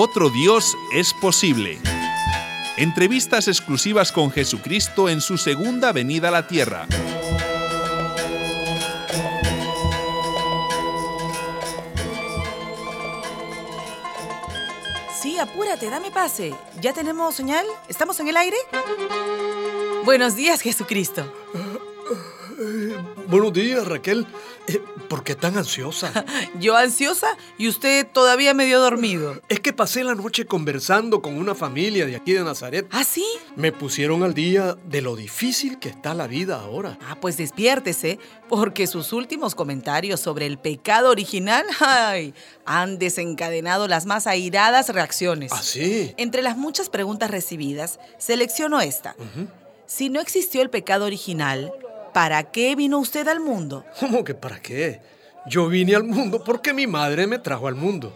Otro Dios es posible. Entrevistas exclusivas con Jesucristo en su segunda venida a la tierra. Sí, apúrate, dame pase. ¿Ya tenemos señal? ¿Estamos en el aire? Buenos días, Jesucristo. Buenos días, Raquel. Eh, ¿Por qué tan ansiosa? Yo ansiosa y usted todavía medio dormido. Es que pasé la noche conversando con una familia de aquí de Nazaret. ¿Ah, sí? Me pusieron al día de lo difícil que está la vida ahora. Ah, pues despiértese, porque sus últimos comentarios sobre el pecado original, ay, han desencadenado las más airadas reacciones. ¿Ah, sí? Entre las muchas preguntas recibidas, selecciono esta. Si no existió el pecado original, ¿para qué vino usted al mundo? ¿Cómo que para qué? Yo vine al mundo porque mi madre me trajo al mundo.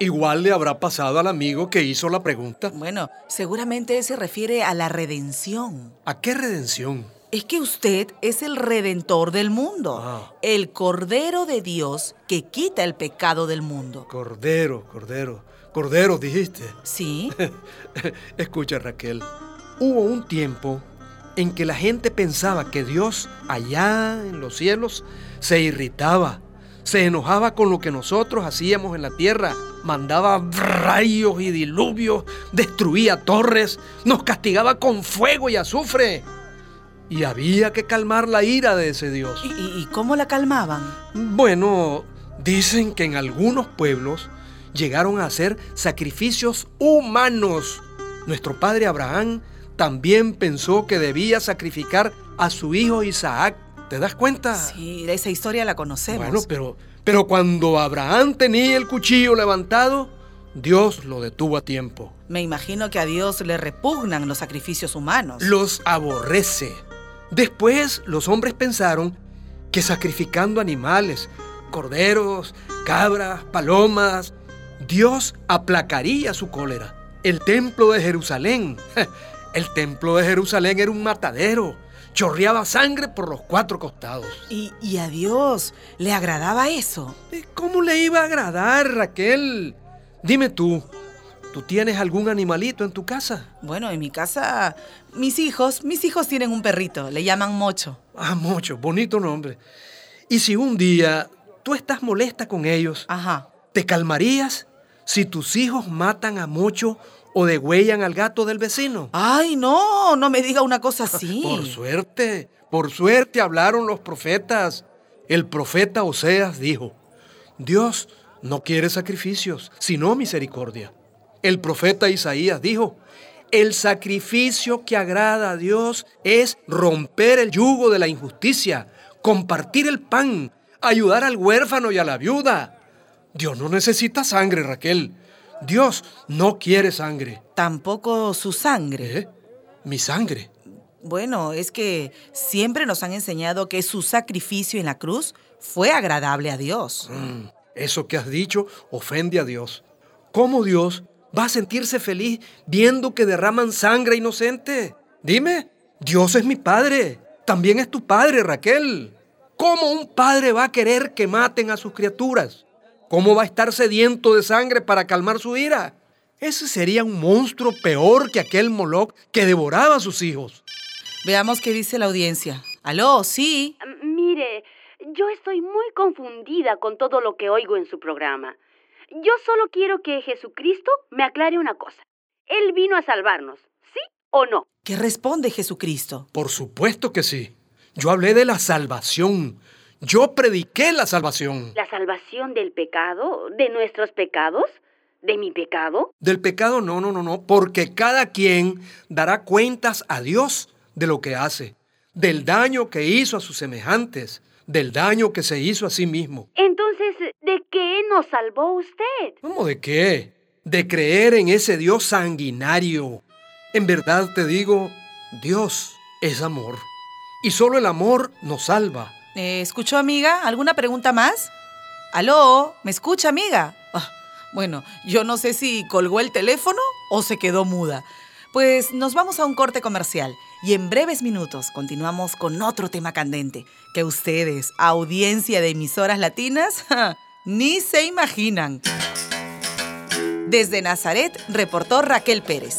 Igual le habrá pasado al amigo que hizo la pregunta. Bueno, seguramente se refiere a la redención. ¿A qué redención? Es que usted es el redentor del mundo, Ah. el Cordero de Dios que quita el pecado del mundo. Cordero, cordero. Cordero, dijiste. ¿Sí? Escucha, Raquel. Hubo un tiempo en que la gente pensaba que Dios, allá en los cielos, se irritaba, se enojaba con lo que nosotros hacíamos en la tierra, mandaba rayos y diluvios, destruía torres, nos castigaba con fuego y azufre. Y había que calmar la ira de ese Dios. ¿Y, y- cómo la calmaban? Bueno, dicen que en algunos pueblos llegaron a hacer sacrificios humanos. Nuestro padre Abraham también pensó que debía sacrificar a su hijo Isaac. ¿Te das cuenta? Sí, esa historia la conocemos. Bueno, pero, pero cuando Abraham tenía el cuchillo levantado, Dios lo detuvo a tiempo. Me imagino que a Dios le repugnan los sacrificios humanos. Los aborrece. Después los hombres pensaron que sacrificando animales, corderos, cabras, palomas, Dios aplacaría su cólera. El templo de Jerusalén, el templo de Jerusalén era un matadero, chorreaba sangre por los cuatro costados. ¿Y, y a Dios le agradaba eso? ¿Cómo le iba a agradar, Raquel? Dime tú, ¿tú tienes algún animalito en tu casa? Bueno, en mi casa, mis hijos, mis hijos tienen un perrito, le llaman Mocho. Ah, mucho, bonito nombre. Y si un día tú estás molesta con ellos, Ajá. ¿te calmarías si tus hijos matan a Mocho o degüellan al gato del vecino? Ay, no, no me diga una cosa así. Por suerte, por suerte hablaron los profetas. El profeta Oseas dijo, Dios no quiere sacrificios, sino misericordia. El profeta Isaías dijo, el sacrificio que agrada a Dios es romper el yugo de la injusticia, compartir el pan, ayudar al huérfano y a la viuda. Dios no necesita sangre, Raquel. Dios no quiere sangre. Tampoco su sangre. ¿Eh? Mi sangre. Bueno, es que siempre nos han enseñado que su sacrificio en la cruz fue agradable a Dios. Mm, Eso que has dicho ofende a Dios. ¿Cómo Dios va a sentirse feliz viendo que derraman sangre inocente? Dime, Dios es mi padre. También es tu padre, Raquel. ¿Cómo un padre va a querer que maten a sus criaturas? ¿Cómo va a estar sediento de sangre para calmar su ira? Ese sería un monstruo peor que aquel Moloch que devoraba a sus hijos. Veamos qué dice la audiencia. Aló, sí. M- Mire, yo estoy muy confundida con todo lo que oigo en su programa. Yo solo quiero que Jesucristo me aclare una cosa. Él vino a salvarnos, ¿sí o no? ¿Qué responde Jesucristo? Por supuesto que sí. Yo hablé de la salvación. Yo prediqué la salvación. ¿La salvación del pecado? ¿De nuestros pecados? ¿De mi pecado? Del pecado no, no, no, no, porque cada quien dará cuentas a Dios de lo que hace, del daño que hizo a sus semejantes, del daño que se hizo a sí mismo. Entonces, ¿de qué nos salvó usted? ¿Cómo de qué? De creer en ese Dios sanguinario. En verdad te digo, Dios es amor. Y solo el amor nos salva. Eh, ¿Escuchó, amiga? ¿Alguna pregunta más? Aló, ¿me escucha, amiga? Ah, bueno, yo no sé si colgó el teléfono o se quedó muda. Pues nos vamos a un corte comercial y en breves minutos continuamos con otro tema candente que ustedes, audiencia de emisoras latinas, ni se imaginan. Desde Nazaret, reportó Raquel Pérez.